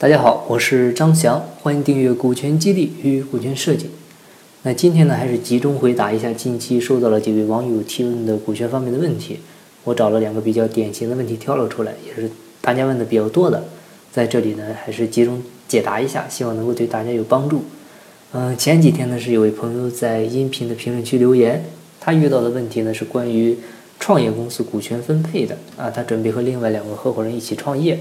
大家好，我是张翔，欢迎订阅《股权激励与股权设计》。那今天呢，还是集中回答一下近期收到了几位网友提问的股权方面的问题。我找了两个比较典型的问题挑了出来，也是大家问的比较多的，在这里呢，还是集中解答一下，希望能够对大家有帮助。嗯，前几天呢，是有位朋友在音频的评论区留言，他遇到的问题呢是关于创业公司股权分配的啊，他准备和另外两个合伙人一起创业。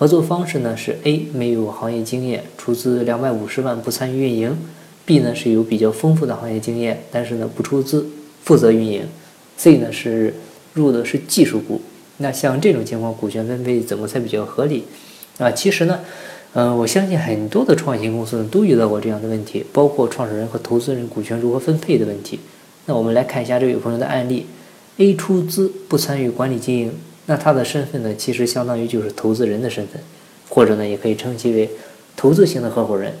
合作方式呢是 A 没有行业经验，出资两百五十万不参与运营；B 呢是有比较丰富的行业经验，但是呢不出资负责运营；C 呢是入的是技术股。那像这种情况，股权分配怎么才比较合理？啊，其实呢，嗯，我相信很多的创新公司呢都遇到过这样的问题，包括创始人和投资人股权如何分配的问题。那我们来看一下这位朋友的案例：A 出资不参与管理经营。那他的身份呢，其实相当于就是投资人的身份，或者呢，也可以称其为投资型的合伙人。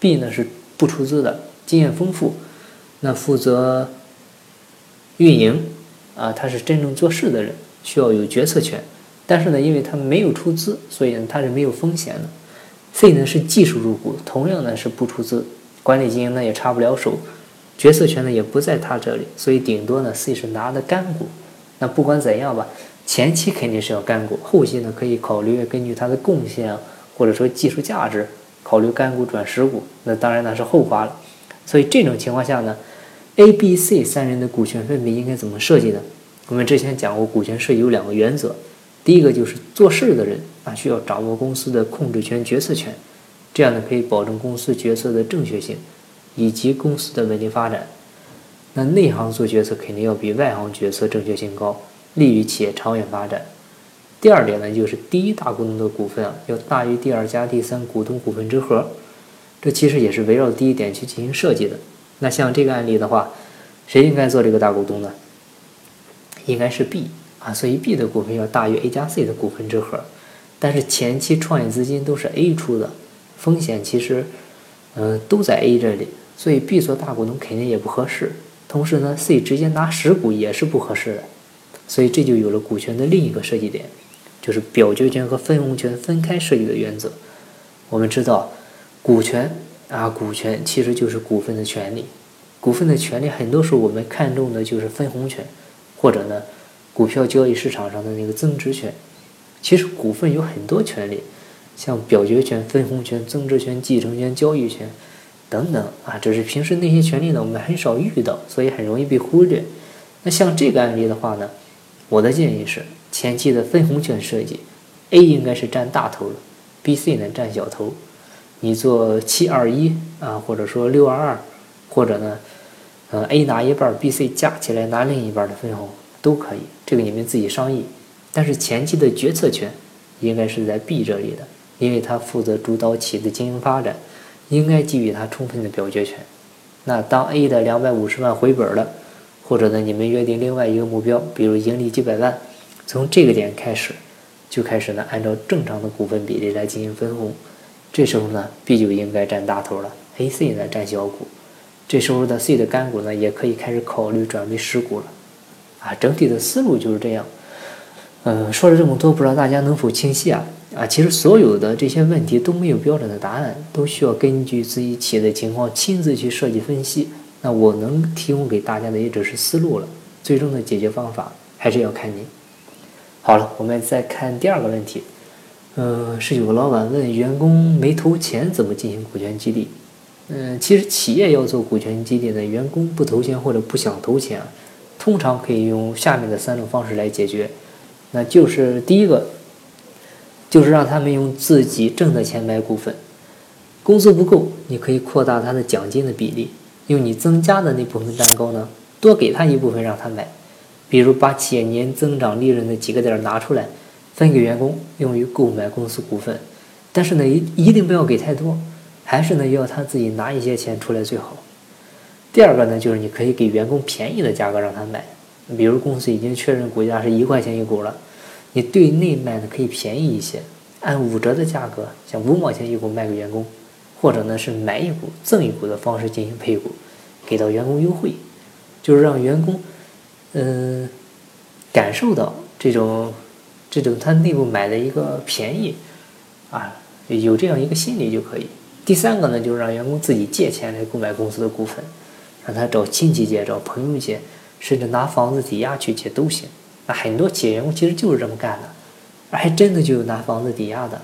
B 呢是不出资的，经验丰富，那负责运营啊，他是真正做事的人，需要有决策权。但是呢，因为他没有出资，所以呢，他是没有风险的。C 呢是技术入股，同样呢是不出资，管理经营呢也插不了手，决策权呢也不在他这里，所以顶多呢 C 是拿的干股。那不管怎样吧。前期肯定是要干股，后期呢可以考虑根据他的贡献或者说技术价值，考虑干股转实股。那当然那是后话了。所以这种情况下呢，A、B、C 三人的股权分配应该怎么设计呢？我们之前讲过，股权设计有两个原则，第一个就是做事的人啊需要掌握公司的控制权、决策权，这样呢可以保证公司决策的正确性以及公司的稳定发展。那内行做决策肯定要比外行决策正确性高。利于企业长远发展。第二点呢，就是第一大股东的股份啊，要大于第二加第三股东股份之和。这其实也是围绕第一点去进行设计的。那像这个案例的话，谁应该做这个大股东呢？应该是 B 啊，所以 B 的股份要大于 A 加 C 的股份之和。但是前期创业资金都是 A 出的，风险其实嗯都在 A 这里，所以 B 做大股东肯定也不合适。同时呢，C 直接拿十股也是不合适的。所以这就有了股权的另一个设计点，就是表决权和分红权分开设计的原则。我们知道，股权啊，股权其实就是股份的权利。股份的权利很多时候我们看重的就是分红权，或者呢，股票交易市场上的那个增值权。其实股份有很多权利，像表决权、分红权、增值权、继承权、交易权等等啊，只是平时那些权利呢，我们很少遇到，所以很容易被忽略。那像这个案例的话呢？我的建议是，前期的分红权设计，A 应该是占大头的，B、C 呢占小头。你做七二一啊，或者说六二二，或者呢，呃，A 拿一半，B、C 加起来拿另一半的分红都可以，这个你们自己商议。但是前期的决策权应该是在 B 这里的，因为他负责主导企业的经营发展，应该给予他充分的表决权。那当 A 的两百五十万回本了。或者呢，你们约定另外一个目标，比如盈利几百万，从这个点开始，就开始呢，按照正常的股份比例来进行分红。这时候呢，B 就应该占大头了，A、C 呢占小股。这时候的 C 的干股呢，也可以开始考虑转为实股了。啊，整体的思路就是这样。嗯，说了这么多，不知道大家能否清晰啊？啊，其实所有的这些问题都没有标准的答案，都需要根据自己企业的情况亲自去设计分析。那我能提供给大家的也只是思路了，最终的解决方法还是要看您。好了，我们再看第二个问题，嗯，是有个老板问员工没投钱怎么进行股权激励？嗯，其实企业要做股权激励呢，员工不投钱或者不想投钱，通常可以用下面的三种方式来解决。那就是第一个，就是让他们用自己挣的钱买股份，工资不够，你可以扩大他的奖金的比例。用你增加的那部分蛋糕呢，多给他一部分让他买，比如把企业年增长利润的几个点拿出来，分给员工用于购买公司股份，但是呢一一定不要给太多，还是呢要他自己拿一些钱出来最好。第二个呢就是你可以给员工便宜的价格让他买，比如公司已经确认股价是一块钱一股了，你对内卖呢可以便宜一些，按五折的价格，像五毛钱一股卖给员工。或者呢是买一股赠一股的方式进行配股，给到员工优惠，就是让员工，嗯，感受到这种这种他内部买的一个便宜，啊，有这样一个心理就可以。第三个呢，就是让员工自己借钱来购买公司的股份，让他找亲戚借、找朋友借，甚至拿房子抵押去借都行。那很多企业员工其实就是这么干的，还真的就有拿房子抵押的。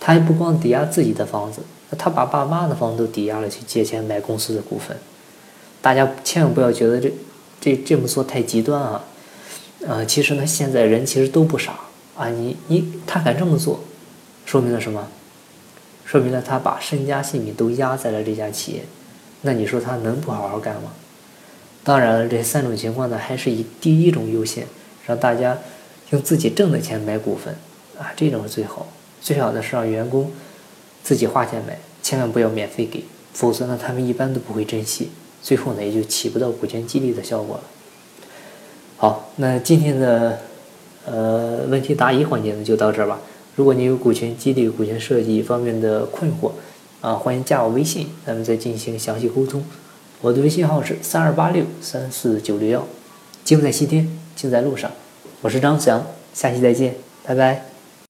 他还不光抵押自己的房子，他把爸妈的房子都抵押了去借钱买公司的股份。大家千万不要觉得这这这么做太极端啊！呃，其实呢，现在人其实都不傻啊。你你他敢这么做，说明了什么？说明了他把身家性命都压在了这家企业。那你说他能不好好干吗？当然了，这三种情况呢，还是以第一种优先，让大家用自己挣的钱买股份啊，这种是最好。最好的是让员工自己花钱买，千万不要免费给，否则呢，他们一般都不会珍惜，最后呢，也就起不到股权激励的效果了。好，那今天的呃问题答疑环节呢就到这儿吧。如果你有股权激励、股权设计方面的困惑，啊，欢迎加我微信，咱们再进行详细沟通。我的微信号是三二八六三四九六幺。精在西天，精在路上。我是张翔，下期再见，拜拜。